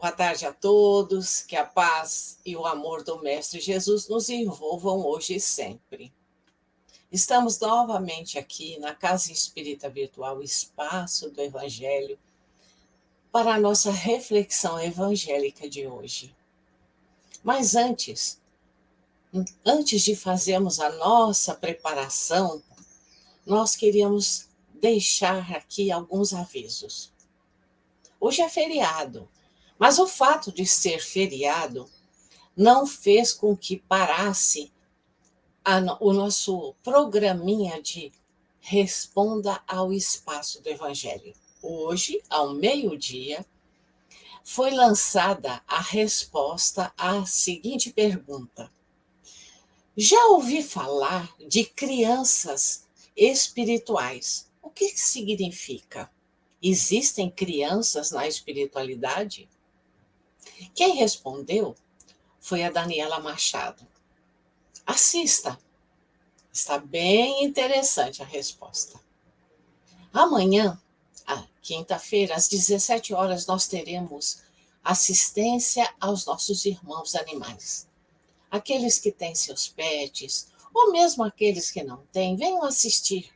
Boa tarde a todos, que a paz e o amor do Mestre Jesus nos envolvam hoje e sempre. Estamos novamente aqui na Casa Espírita Virtual Espaço do Evangelho para a nossa reflexão evangélica de hoje. Mas antes, antes de fazermos a nossa preparação, nós queríamos deixar aqui alguns avisos. Hoje é feriado, mas o fato de ser feriado não fez com que parasse a, o nosso programinha de Responda ao Espaço do Evangelho. Hoje, ao meio-dia, foi lançada a resposta à seguinte pergunta: Já ouvi falar de crianças espirituais. O que significa? Existem crianças na espiritualidade? Quem respondeu foi a Daniela Machado. Assista. Está bem interessante a resposta. Amanhã, quinta-feira, às 17 horas, nós teremos assistência aos nossos irmãos animais. Aqueles que têm seus pets, ou mesmo aqueles que não têm, venham assistir,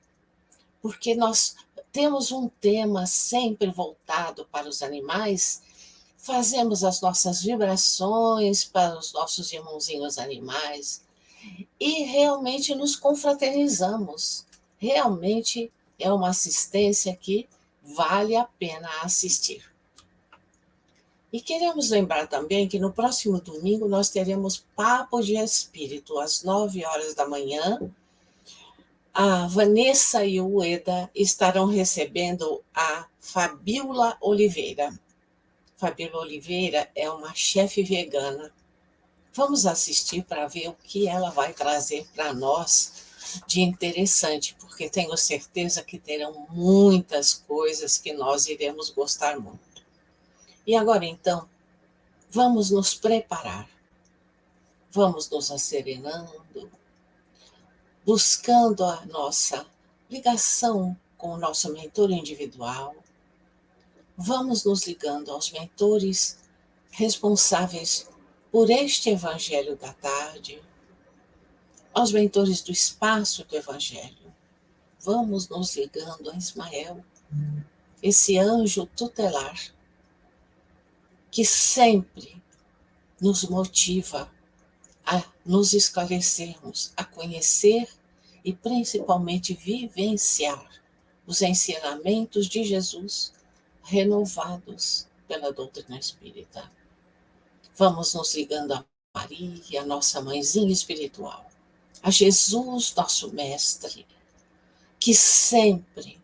porque nós temos um tema sempre voltado para os animais fazemos as nossas vibrações para os nossos irmãozinhos animais e realmente nos confraternizamos. Realmente é uma assistência que vale a pena assistir. E queremos lembrar também que no próximo domingo nós teremos Papo de Espírito, às 9 horas da manhã. A Vanessa e o Eda estarão recebendo a Fabiola Oliveira. Fabíola Oliveira é uma chefe vegana. Vamos assistir para ver o que ela vai trazer para nós de interessante, porque tenho certeza que terão muitas coisas que nós iremos gostar muito. E agora então, vamos nos preparar. Vamos nos acerenando, buscando a nossa ligação com o nosso mentor individual, vamos nos ligando aos mentores responsáveis por este Evangelho da tarde, aos mentores do espaço do Evangelho. Vamos nos ligando a Ismael, esse anjo tutelar que sempre nos motiva a nos esclarecermos, a conhecer e principalmente vivenciar os ensinamentos de Jesus renovados pela doutrina espírita. Vamos nos ligando a Maria, nossa mãezinha espiritual, a Jesus, nosso mestre, que sempre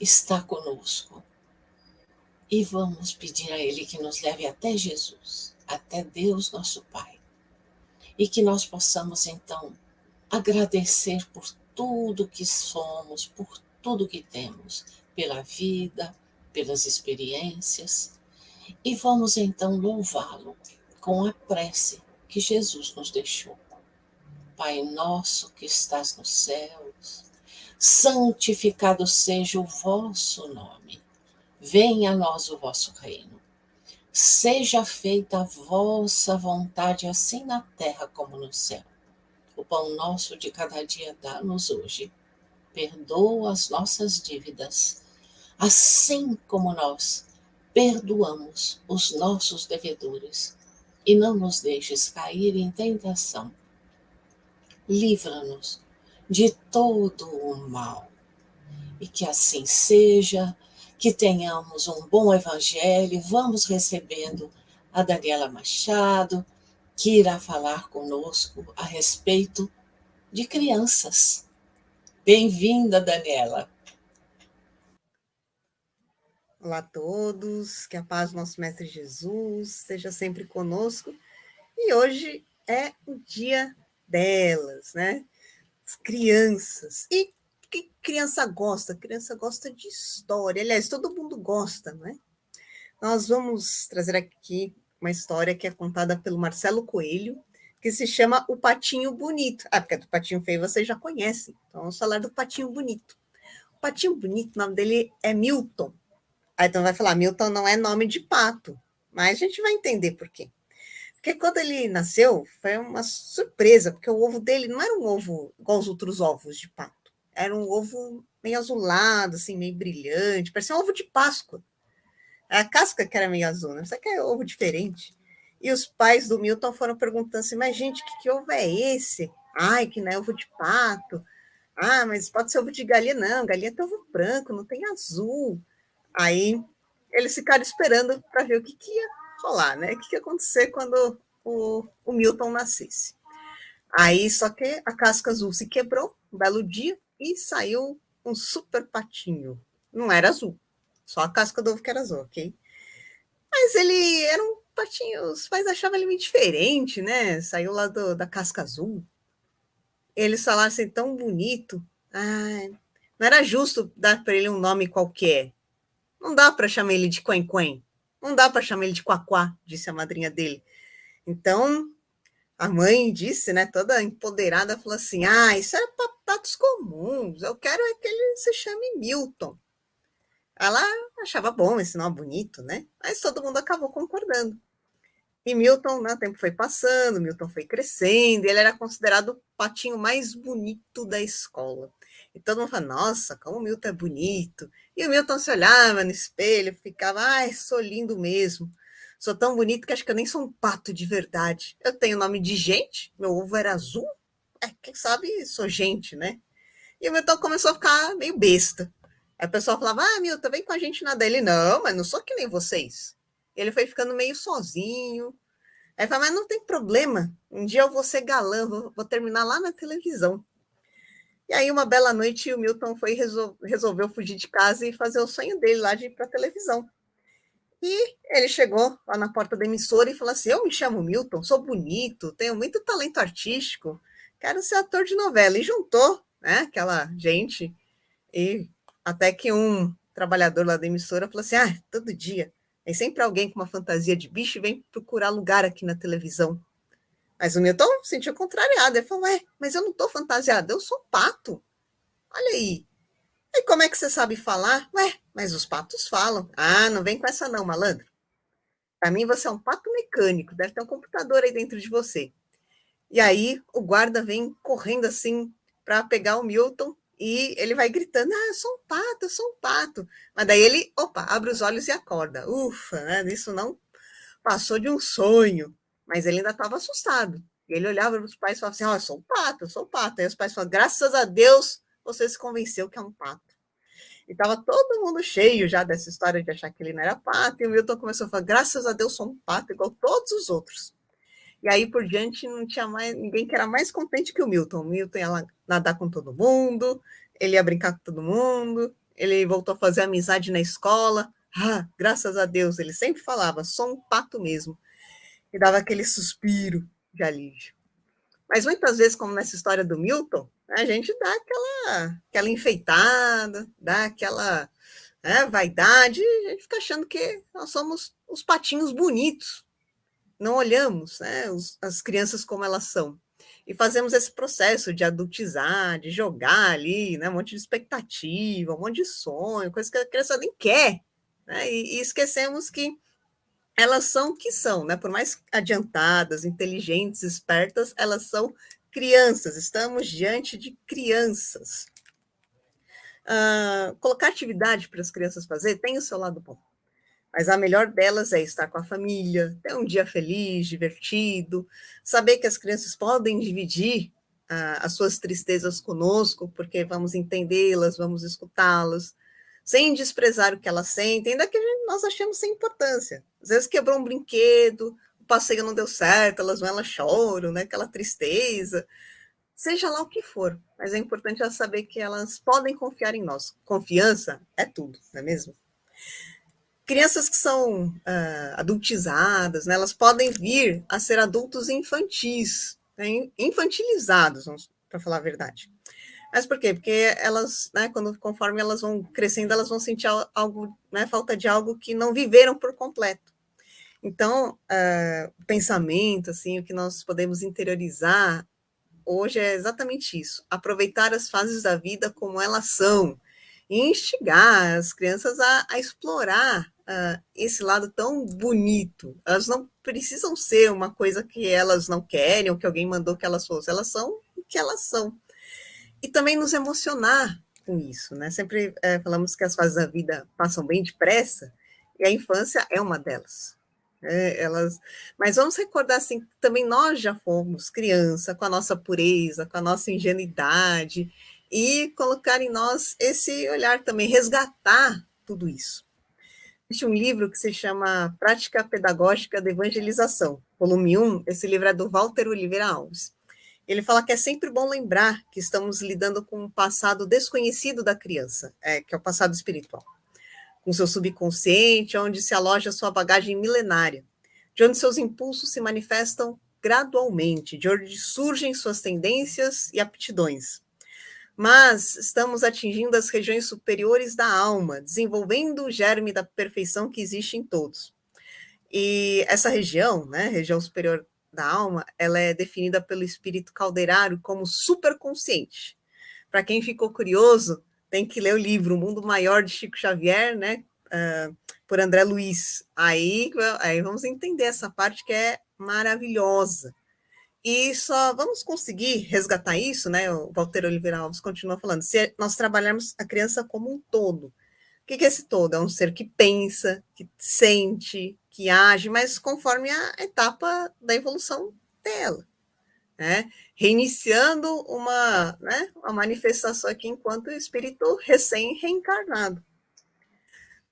está conosco. E vamos pedir a Ele que nos leve até Jesus, até Deus, nosso Pai. E que nós possamos, então, agradecer por tudo que somos, por tudo que temos, pela vida, pelas experiências, e vamos então louvá-lo com a prece que Jesus nos deixou. Pai nosso que estás nos céus, santificado seja o vosso nome. Venha a nós o vosso reino. Seja feita a vossa vontade, assim na terra como no céu. O pão nosso de cada dia dá-nos hoje. Perdoa as nossas dívidas assim como nós perdoamos os nossos devedores, e não nos deixes cair em tentação. Livra-nos de todo o mal. E que assim seja, que tenhamos um bom evangelho. Vamos recebendo a Daniela Machado, que irá falar conosco a respeito de crianças. Bem-vinda, Daniela. Olá a todos, que a paz do nosso Mestre Jesus seja sempre conosco. E hoje é o dia delas, né? As crianças. E que criança gosta? Criança gosta de história. Aliás, todo mundo gosta, não é? Nós vamos trazer aqui uma história que é contada pelo Marcelo Coelho, que se chama O Patinho Bonito. Ah, porque é do Patinho Feio vocês já conhecem. Então vamos falar do Patinho Bonito. O Patinho Bonito, o nome dele é Milton. Aí então vai falar, Milton não é nome de pato. mas a gente vai entender por quê. Porque quando ele nasceu, foi uma surpresa, porque o ovo dele não era um ovo igual os outros ovos de pato. Era um ovo meio azulado, assim, meio brilhante, parecia um ovo de Páscoa. A casca que era meio azul, né? Só que é ovo diferente. E os pais do Milton foram perguntando assim, mas gente, que, que ovo é esse? Ai, que não é ovo de pato. Ah, mas pode ser ovo de galinha. Não, galinha tem ovo branco, não tem azul. Aí eles ficaram esperando para ver o que, que ia rolar, né? O que, que ia acontecer quando o, o Milton nascesse. Aí, só que a casca azul se quebrou um belo dia e saiu um super patinho. Não era azul, só a casca do ovo que era azul, ok? Mas ele era um patinho, os pais achavam ele meio diferente, né? Saiu lá do, da casca azul. Eles falaram assim, tão bonito. Ah, não era justo dar para ele um nome qualquer. Não dá para chamar ele de Quen Quen. Não dá para chamar ele de Quaquá, disse a madrinha dele. Então, a mãe disse, né, toda empoderada, falou assim: Ah, isso é patos comuns, eu quero é que ele se chame Milton. Ela achava bom esse nome bonito, né? Mas todo mundo acabou concordando. E Milton, né, o tempo foi passando, Milton foi crescendo, ele era considerado o patinho mais bonito da escola. E todo mundo fala, nossa, como o Milton é bonito. E o Milton se olhava no espelho, ficava, ai, sou lindo mesmo. Sou tão bonito que acho que eu nem sou um pato de verdade. Eu tenho nome de gente, meu ovo era azul. É, quem sabe sou gente, né? E o Milton começou a ficar meio besta. Aí o pessoal falava, ah, Milton, vem com a gente na dele. Não, mas não sou que nem vocês. Ele foi ficando meio sozinho. Aí falou, mas não tem problema. Um dia eu vou ser galã, vou, vou terminar lá na televisão. E aí, uma bela noite, o Milton foi resol resolveu fugir de casa e fazer o sonho dele lá de ir para a televisão. E ele chegou lá na porta da emissora e falou assim: Eu me chamo Milton, sou bonito, tenho muito talento artístico, quero ser ator de novela. E juntou né, aquela gente, e até que um trabalhador lá da emissora falou assim: Ah, todo dia, tem sempre alguém com uma fantasia de bicho e vem procurar lugar aqui na televisão. Mas o Milton se sentiu contrariado. Ele falou: Ué, mas eu não estou fantasiado, eu sou um pato. Olha aí. E como é que você sabe falar? Ué, mas os patos falam. Ah, não vem com essa não, malandro. Para mim, você é um pato mecânico, deve ter um computador aí dentro de você. E aí, o guarda vem correndo assim para pegar o Milton e ele vai gritando: Ah, eu sou um pato, eu sou um pato. Mas daí ele, opa, abre os olhos e acorda. Ufa, né? Isso não passou de um sonho. Mas ele ainda estava assustado. Ele olhava para os pais e falava assim: Ó, oh, eu sou um pato, eu sou um pato. Aí os pais falavam: graças a Deus você se convenceu que é um pato. E estava todo mundo cheio já dessa história de achar que ele não era pato. E o Milton começou a falar: graças a Deus sou um pato, igual todos os outros. E aí por diante não tinha mais ninguém que era mais contente que o Milton. O Milton ia nadar com todo mundo, ele ia brincar com todo mundo, ele voltou a fazer amizade na escola. Ah, graças a Deus, ele sempre falava: sou um pato mesmo e dava aquele suspiro de alívio. Mas muitas vezes, como nessa história do Milton, a gente dá aquela, aquela enfeitada, dá aquela né, vaidade, a gente fica achando que nós somos os patinhos bonitos. Não olhamos né, os, as crianças como elas são. E fazemos esse processo de adultizar, de jogar ali, né, um monte de expectativa, um monte de sonho, coisa que a criança nem quer. Né, e, e esquecemos que elas são o que são, né? Por mais adiantadas, inteligentes, espertas, elas são crianças. Estamos diante de crianças. Uh, colocar atividade para as crianças fazer tem o seu lado bom. Mas a melhor delas é estar com a família, ter um dia feliz, divertido, saber que as crianças podem dividir uh, as suas tristezas conosco, porque vamos entendê-las, vamos escutá-las, sem desprezar o que elas sentem, ainda que nós achamos sem importância. Às vezes quebrou um brinquedo, o passeio não deu certo, elas vão, elas choram, né? aquela tristeza. Seja lá o que for, mas é importante elas saber que elas podem confiar em nós. Confiança é tudo, não é mesmo? Crianças que são uh, adultizadas, né, elas podem vir a ser adultos infantis, né, infantilizados, para falar a verdade. Mas por quê? Porque elas, né, quando, conforme elas vão crescendo, elas vão sentir algo, né, falta de algo que não viveram por completo. Então, uh, pensamento, assim, o que nós podemos interiorizar hoje é exatamente isso: aproveitar as fases da vida como elas são, e instigar as crianças a, a explorar uh, esse lado tão bonito. Elas não precisam ser uma coisa que elas não querem ou que alguém mandou que elas fossem. Elas são o que elas são. E também nos emocionar com isso, né? Sempre é, falamos que as fases da vida passam bem depressa e a infância é uma delas. É, elas, mas vamos recordar assim, também nós já fomos criança, com a nossa pureza, com a nossa ingenuidade, e colocar em nós esse olhar também, resgatar tudo isso. Existe um livro que se chama Prática Pedagógica da Evangelização, volume 1, esse livro é do Walter Oliveira Alves. Ele fala que é sempre bom lembrar que estamos lidando com um passado desconhecido da criança, é, que é o passado espiritual com seu subconsciente, onde se aloja sua bagagem milenária, de onde seus impulsos se manifestam gradualmente, de onde surgem suas tendências e aptidões. Mas estamos atingindo as regiões superiores da alma, desenvolvendo o germe da perfeição que existe em todos. E essa região, né, região superior da alma, ela é definida pelo espírito calderário como superconsciente. Para quem ficou curioso, tem que ler o livro O Mundo Maior de Chico Xavier, né? Uh, por André Luiz. Aí, aí vamos entender essa parte que é maravilhosa. E só vamos conseguir resgatar isso, né? O Walter Oliveira Alves continua falando, se nós trabalharmos a criança como um todo. O que é esse todo? É um ser que pensa, que sente, que age, mas conforme a etapa da evolução dela né? reiniciando uma, né, uma manifestação aqui enquanto espírito recém-reencarnado.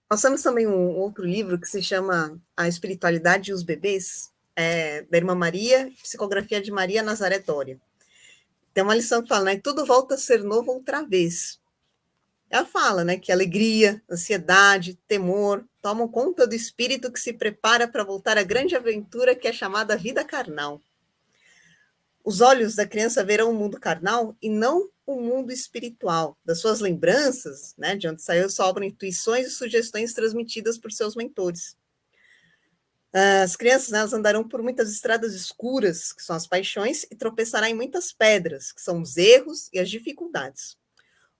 Nós temos também um outro livro que se chama A Espiritualidade e os Bebês, é, da Irmã Maria, Psicografia de Maria Nazaré Dória. Tem uma lição que fala, né? Tudo volta a ser novo outra vez. Ela fala, né, que alegria, ansiedade, temor tomam conta do espírito que se prepara para voltar à grande aventura que é chamada vida carnal. Os olhos da criança verão o mundo carnal e não o mundo espiritual. Das suas lembranças, né, de onde saiu, sobram intuições e sugestões transmitidas por seus mentores. As crianças né, elas andarão por muitas estradas escuras, que são as paixões, e tropeçarão em muitas pedras, que são os erros e as dificuldades.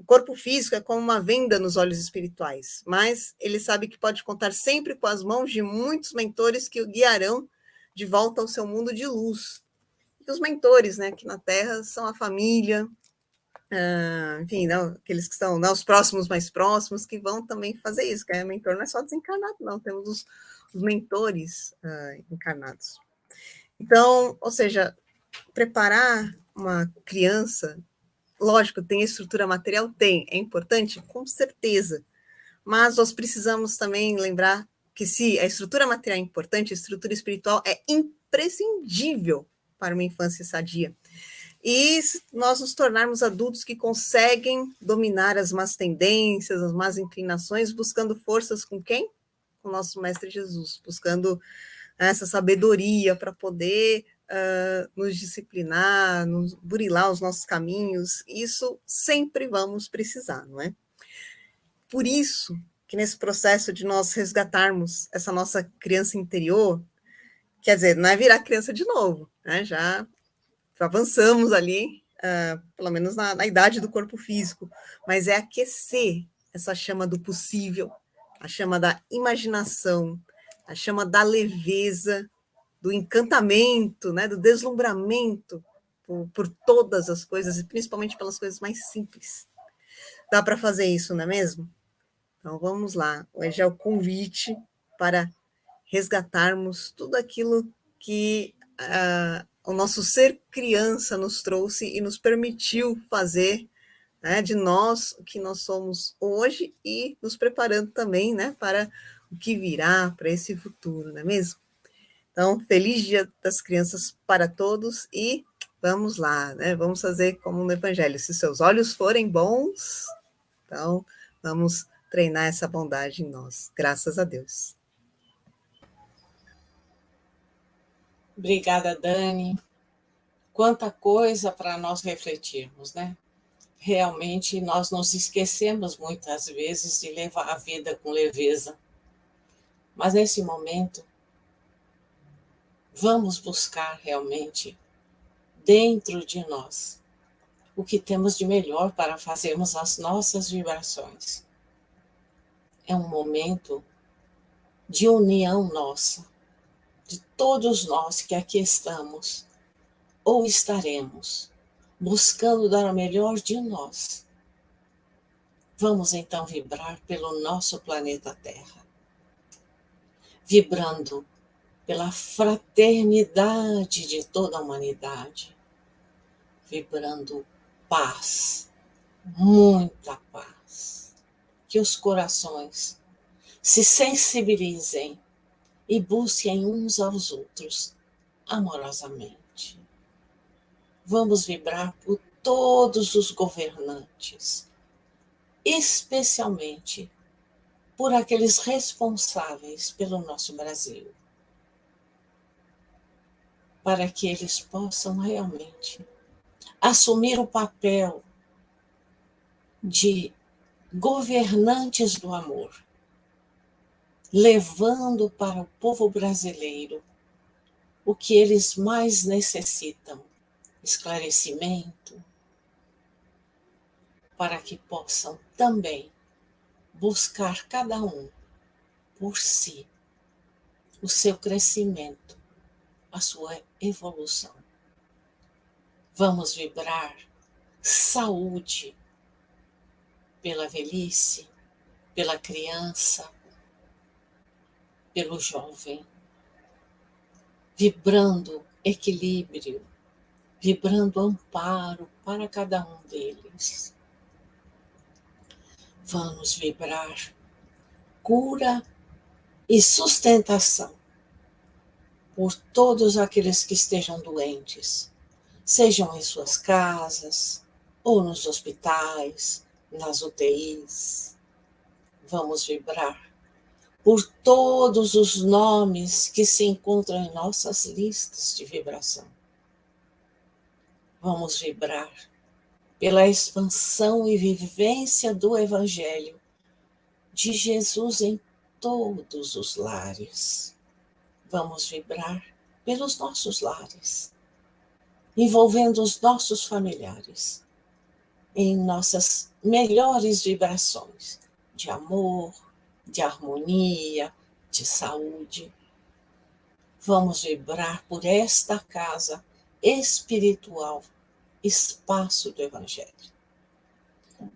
O corpo físico é como uma venda nos olhos espirituais, mas ele sabe que pode contar sempre com as mãos de muitos mentores que o guiarão de volta ao seu mundo de luz, e os mentores, né, aqui na Terra, são a família, uh, enfim, não, aqueles que estão, não, os próximos mais próximos, que vão também fazer isso, que é mentor não é só desencarnado, não, temos os, os mentores uh, encarnados. Então, ou seja, preparar uma criança, lógico, tem estrutura material? Tem, é importante? Com certeza, mas nós precisamos também lembrar que se a estrutura material é importante, a estrutura espiritual é imprescindível para uma infância sadia. E nós nos tornarmos adultos que conseguem dominar as más tendências, as más inclinações, buscando forças com quem? Com o nosso Mestre Jesus, buscando né, essa sabedoria para poder uh, nos disciplinar, nos burilar os nossos caminhos. Isso sempre vamos precisar, não é? Por isso que nesse processo de nós resgatarmos essa nossa criança interior, quer dizer, não é virar criança de novo, né? Já avançamos ali, uh, pelo menos na, na idade do corpo físico, mas é aquecer essa chama do possível, a chama da imaginação, a chama da leveza, do encantamento, né, do deslumbramento por, por todas as coisas, e principalmente pelas coisas mais simples. Dá para fazer isso, não é mesmo? Então vamos lá. Hoje é o convite para resgatarmos tudo aquilo que uh, o nosso ser criança nos trouxe e nos permitiu fazer né, de nós o que nós somos hoje e nos preparando também né, para o que virá, para esse futuro, não é mesmo? Então, feliz Dia das Crianças para todos e vamos lá, né? Vamos fazer como no Evangelho. Se seus olhos forem bons, então vamos treinar essa bondade em nós. Graças a Deus. Obrigada, Dani. Quanta coisa para nós refletirmos, né? Realmente nós nos esquecemos muitas vezes de levar a vida com leveza. Mas nesse momento, vamos buscar realmente dentro de nós o que temos de melhor para fazermos as nossas vibrações. É um momento de união nossa, de todos nós que aqui estamos ou estaremos, buscando dar o melhor de nós. Vamos então vibrar pelo nosso planeta Terra, vibrando pela fraternidade de toda a humanidade, vibrando paz, muita paz. Que os corações se sensibilizem e busquem uns aos outros amorosamente. Vamos vibrar por todos os governantes, especialmente por aqueles responsáveis pelo nosso Brasil para que eles possam realmente assumir o papel de governantes do amor, levando para o povo brasileiro o que eles mais necessitam: esclarecimento, para que possam também buscar cada um por si o seu crescimento a sua evolução. Vamos vibrar saúde pela velhice, pela criança, pelo jovem, vibrando equilíbrio, vibrando amparo para cada um deles. Vamos vibrar cura e sustentação por todos aqueles que estejam doentes, sejam em suas casas ou nos hospitais, nas UTIs. Vamos vibrar por todos os nomes que se encontram em nossas listas de vibração. Vamos vibrar pela expansão e vivência do Evangelho de Jesus em todos os lares vamos vibrar pelos nossos lares, envolvendo os nossos familiares em nossas melhores vibrações de amor, de harmonia, de saúde. Vamos vibrar por esta casa espiritual, espaço do Evangelho,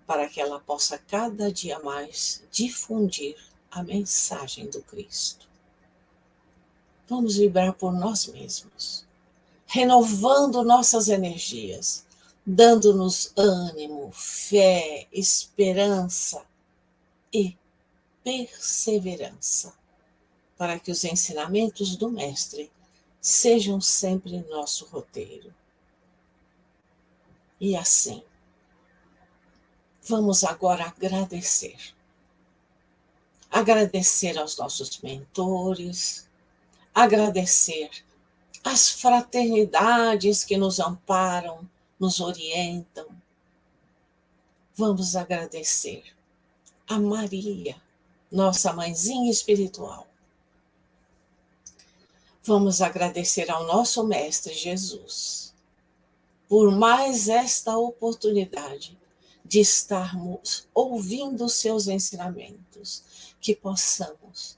para que ela possa cada dia mais difundir a mensagem do Cristo. Vamos vibrar por nós mesmos, renovando nossas energias, dando-nos ânimo, fé, esperança e perseverança, para que os ensinamentos do Mestre sejam sempre nosso roteiro. E assim, vamos agora agradecer. Agradecer aos nossos mentores, agradecer as fraternidades que nos amparam, nos orientam. Vamos agradecer a Maria, nossa mãezinha espiritual. Vamos agradecer ao nosso Mestre Jesus por mais esta oportunidade de estarmos ouvindo os seus ensinamentos, que possamos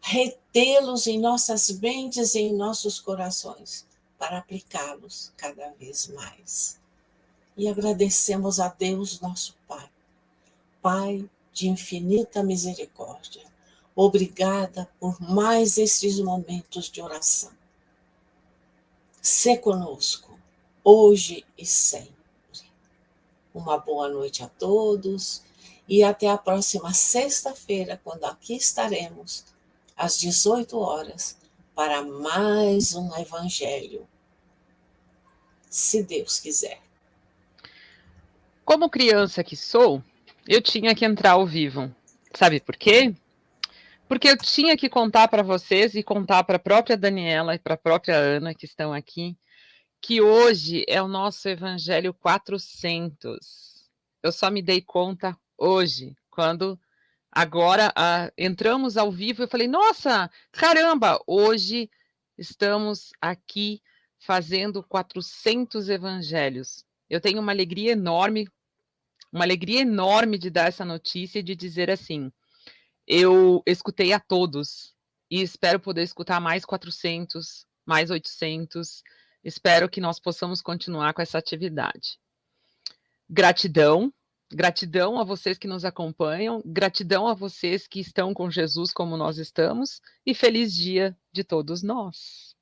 retê-los em nossas mentes e em nossos corações, para aplicá-los cada vez mais. E agradecemos a Deus, nosso Pai, Pai de infinita misericórdia. Obrigada por mais estes momentos de oração. Se conosco, hoje e sempre. Uma boa noite a todos e até a próxima sexta-feira, quando aqui estaremos às 18 horas, para mais um Evangelho, se Deus quiser. Como criança que sou, eu tinha que entrar ao vivo. Sabe por quê? Porque eu tinha que contar para vocês e contar para a própria Daniela e para a própria Ana que estão aqui, que hoje é o nosso Evangelho 400. Eu só me dei conta hoje, quando Agora uh, entramos ao vivo eu falei: nossa, caramba, hoje estamos aqui fazendo 400 evangelhos. Eu tenho uma alegria enorme, uma alegria enorme de dar essa notícia e de dizer assim: eu escutei a todos, e espero poder escutar mais 400, mais 800. Espero que nós possamos continuar com essa atividade. Gratidão, gratidão a vocês que nos acompanham, gratidão a vocês que estão com Jesus como nós estamos e feliz dia de todos nós.